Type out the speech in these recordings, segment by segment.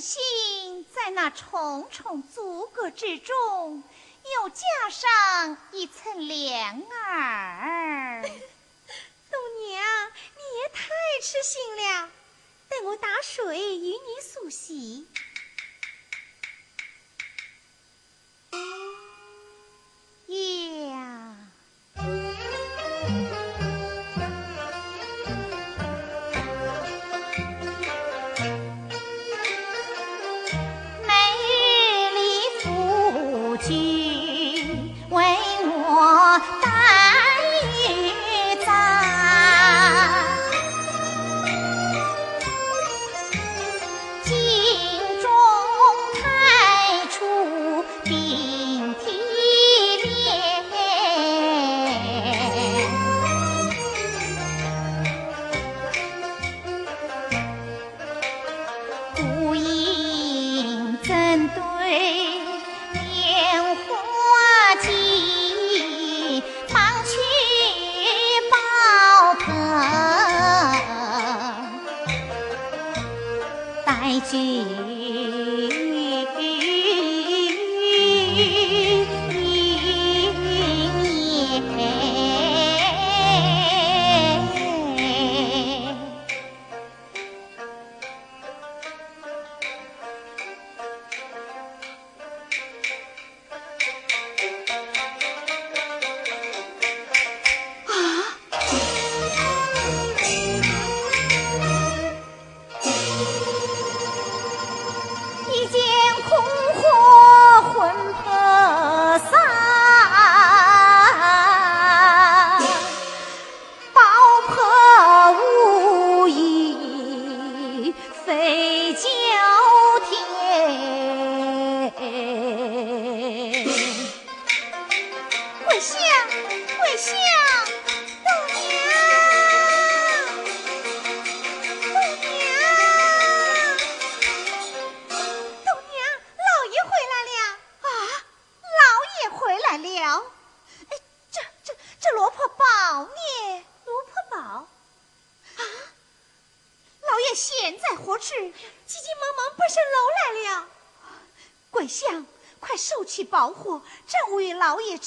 幸在那重重阻隔之中，又架上一层帘儿。冬娘，你也太痴心了，待我打水与你梳洗。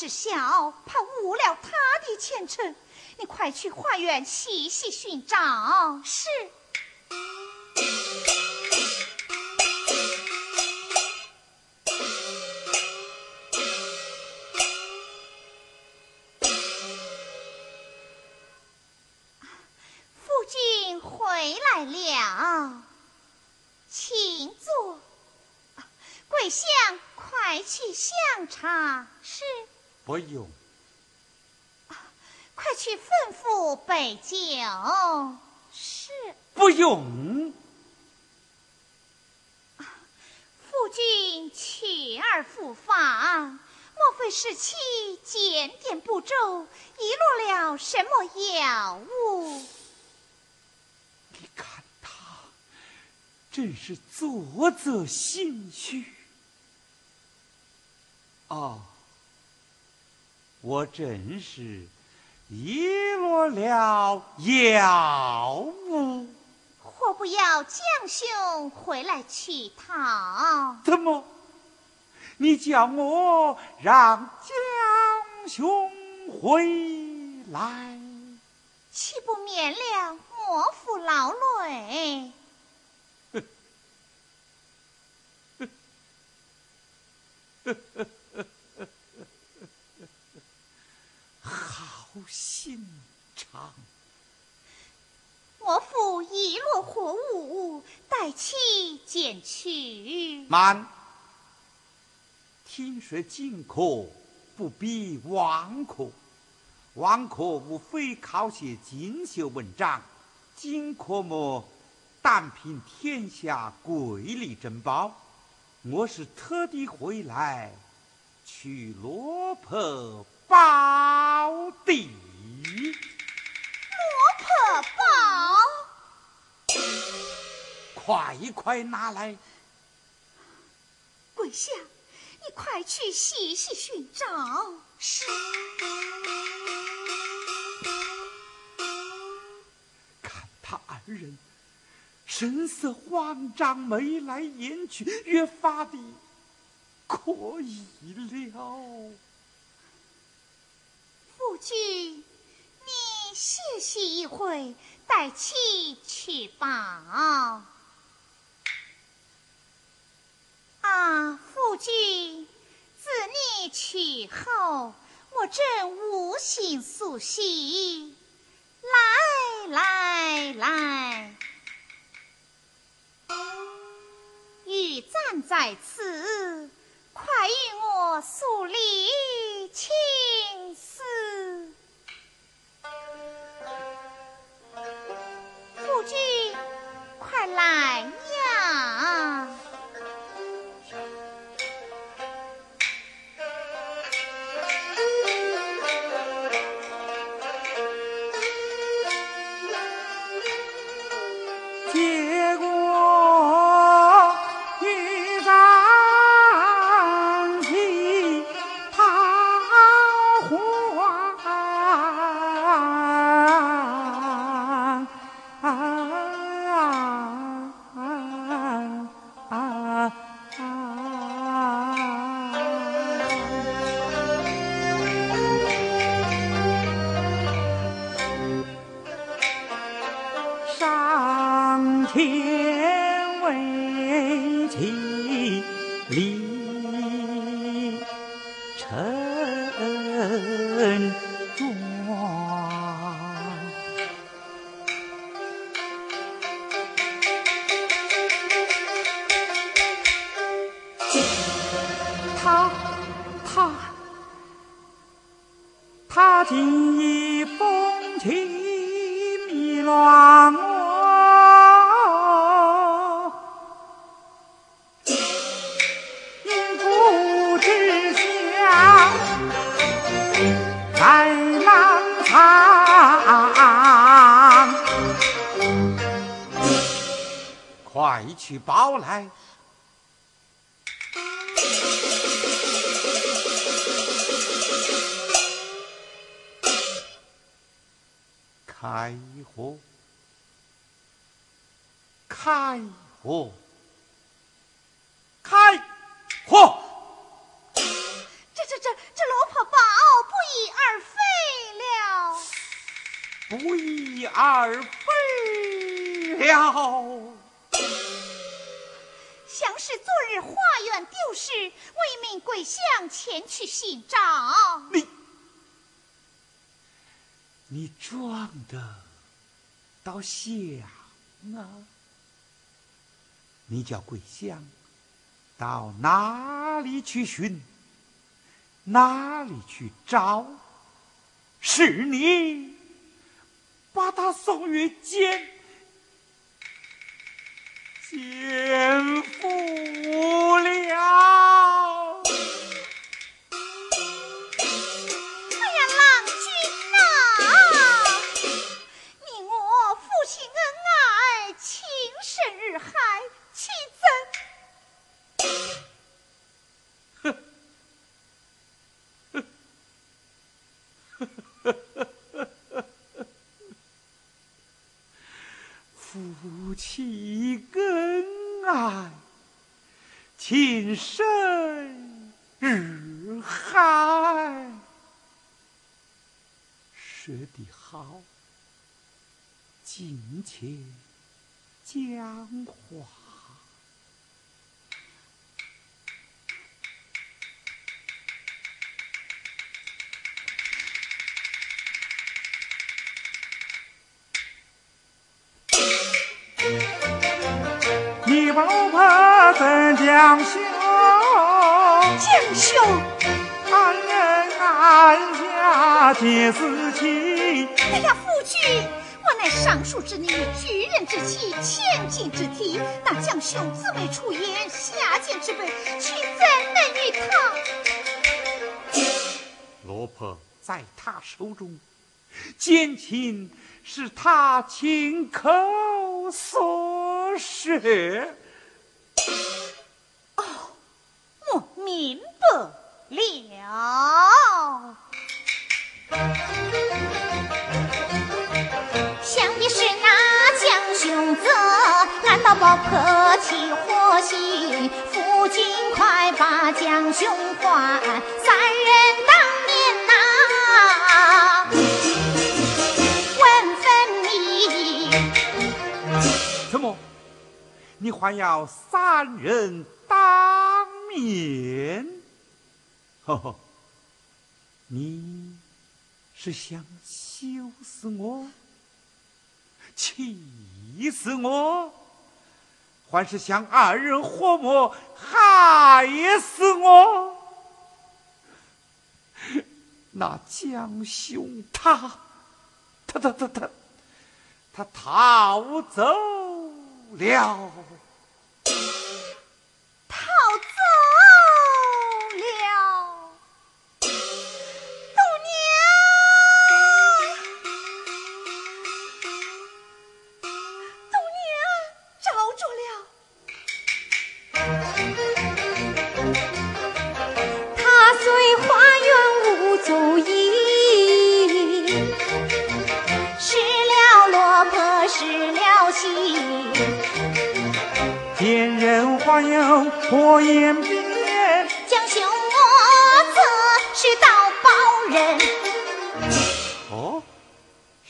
小，怕误了他的前程。你快去花园细细寻找。是，备酒。是，不用。夫君去而复返，莫非是其检点不周，遗落了什么药物？你看他，真是作则心虚。哦，我真是遗落了药物，何不要将兄回来乞讨？怎么？你叫我让江兄回来，岂不免了莫夫劳累？呵呵。好心肠！我父遗落货物，待妻捡取。慢！听说进客不比王客，王客无非考些锦绣文章，进客么单凭天下瑰丽珍宝。我是特地回来去落魄。宝地，落魄宝，快快拿来！桂香，你快去细细寻找。是。看他二人神色慌张，眉来眼去，越发的可疑了。夫君，你歇息一会，待妻去报。啊，夫君，自你去后，我正无心苏息。来来来，玉簪在此，快与我诉离情。夫来取包来，开火，开火，去寻找。你，你装的倒像啊！你叫桂香到哪里去寻？哪里去找？是你把他送于监。奸夫了！情深日海，说得好，尽且讲话。你把老婆怎将兄？将兄，安人安家皆是情。哎呀，夫君，我乃尚书之女，举人之妻，千金之体。那将兄姊妹出言，下贱之辈，岂怎能与他？罗婆在他手中，奸情是他亲口所说。哦，我明白了。想的是那将兄子，难道不客气欢喜？夫君快把将兄还，你还要三人当面？呵呵，你是想羞死我、气死我，还是想二人合谋害死我？那江兄他，他他他他，他逃走。了，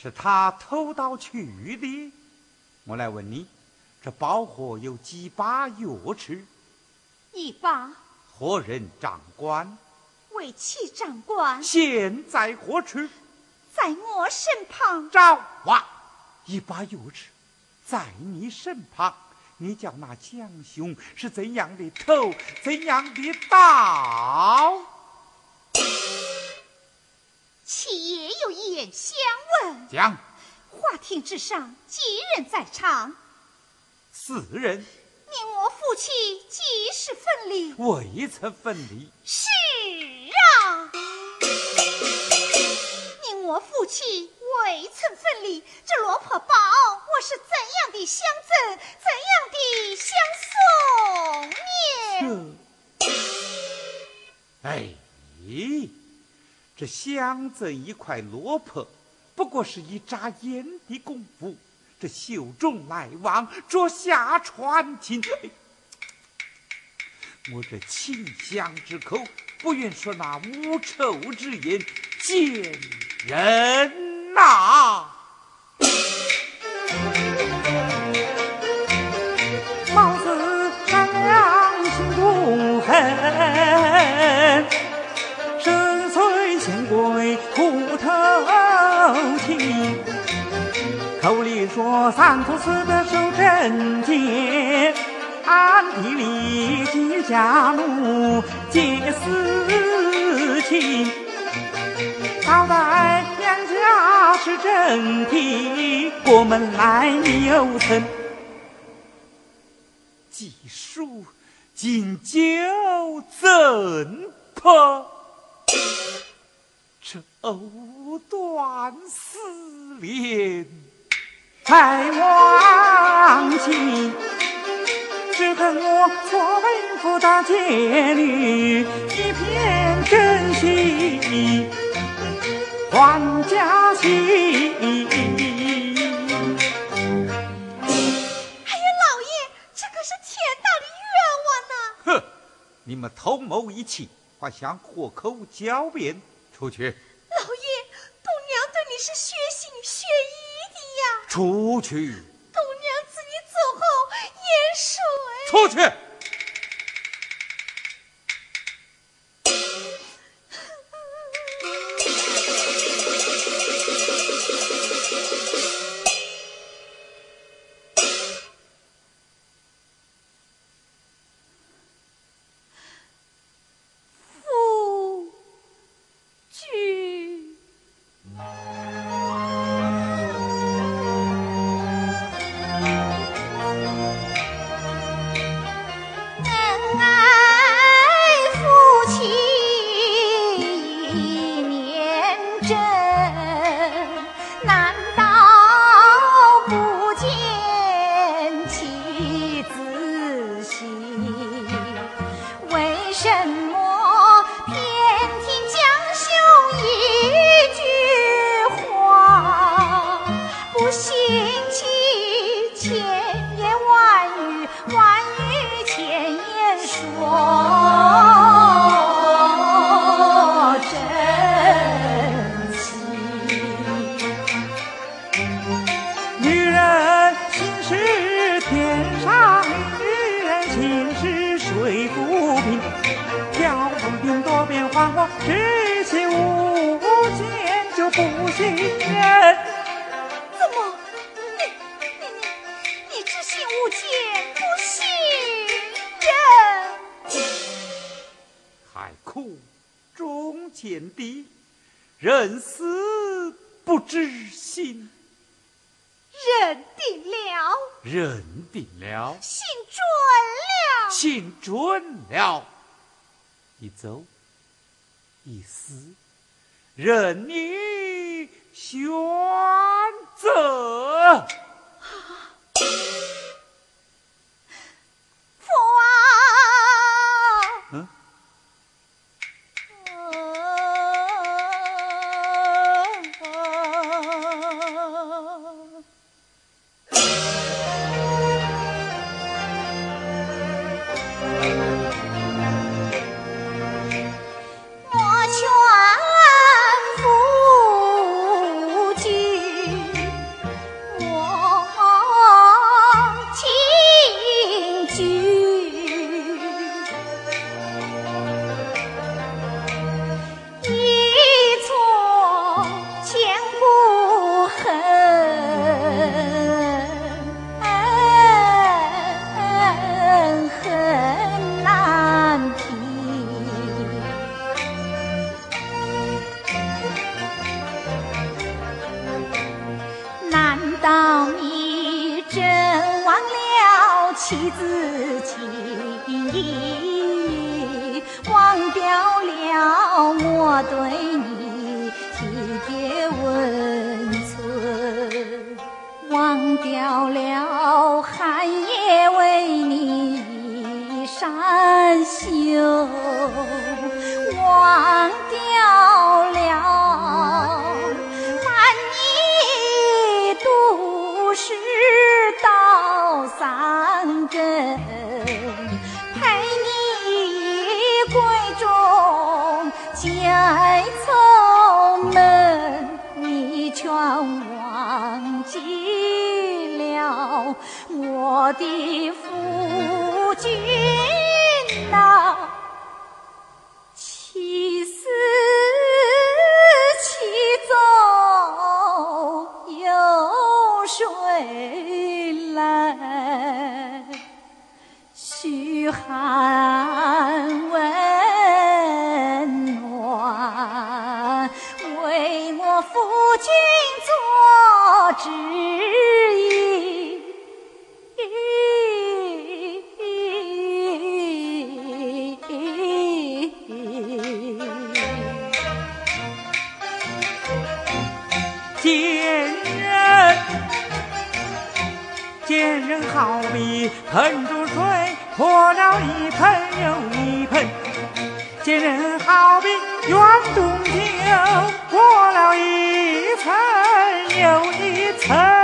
是他偷盗去的。我来问你，这宝货有几把钥匙？一把。何人掌管？为其掌管。现在何处？在我身旁。找哇，一把钥匙，在你身旁。你叫那江兄是怎样的偷，怎样的盗？其爷有一言相问。讲。花厅之上几人在场？四人。你我夫妻几时分离？未曾分离。是啊。你我夫妻。未曾分离，这罗婆宝，我是怎样的相赠，怎样的相送呢？哎，这相赠一块落魄，不过是一眨眼的功夫，这袖中来往，着下传情。我这清香之口，不愿说那无臭之言贱人呐。说三从四德守贞洁，暗地里结家奴结私情。好歹两家是正体，过门来有曾。既书今酒怎破？这藕断丝连在往昔，只恨我错为夫大贱女，一片真心换佳期。你们同谋一气，还想活口狡辩？出去！老爷，董娘对你是血心血意的呀！出去！董娘自你走后淹水。出去！人怎么？你你你你知信物鉴，不信人。海枯终见底，人死不知心。认定了，认定了，信准了，信准了。一走，一死。任你选择。的夫君。人好比盆中水，泼了一盆又一盆；奸人好比园中酒，过了一层又一层。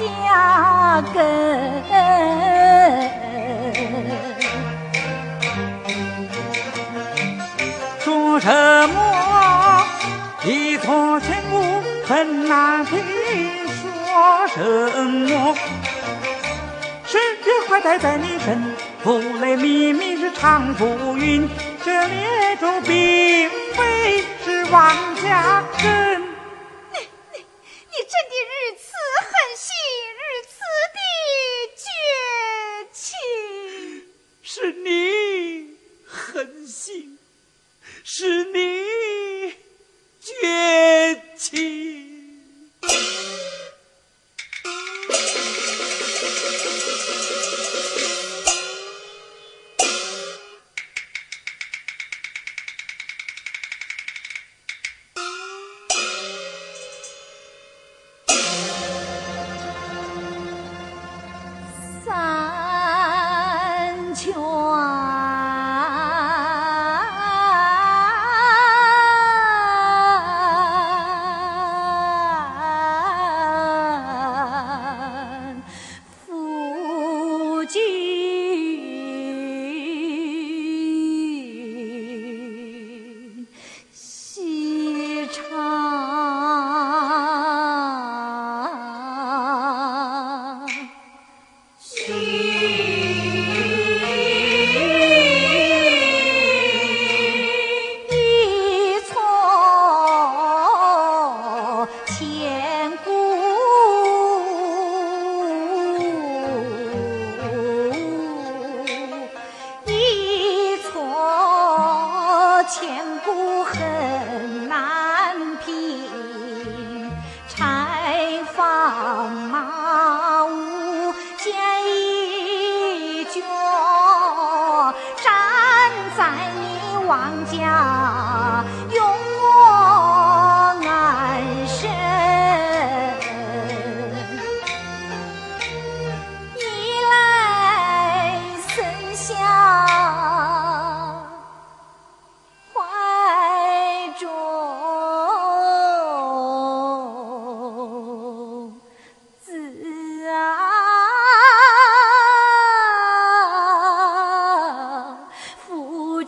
家根。说什么一错千古恨难平？说什么十月怀胎在你身，父泪秘密是常不云。这列州并非是王家根。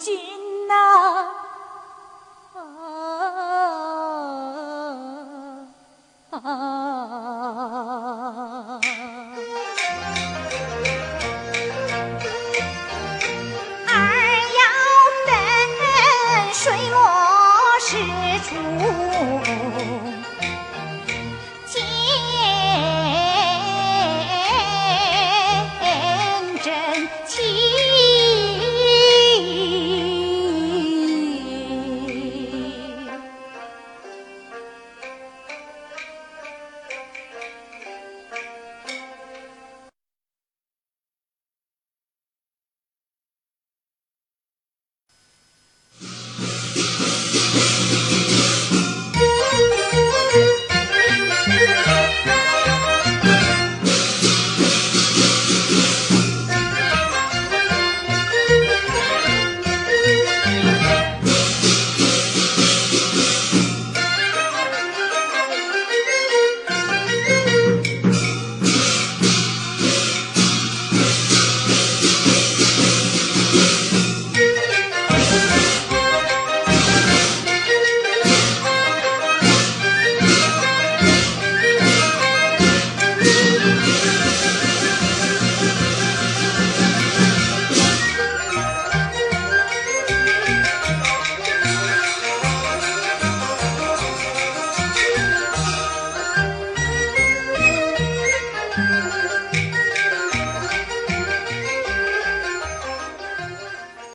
君呐、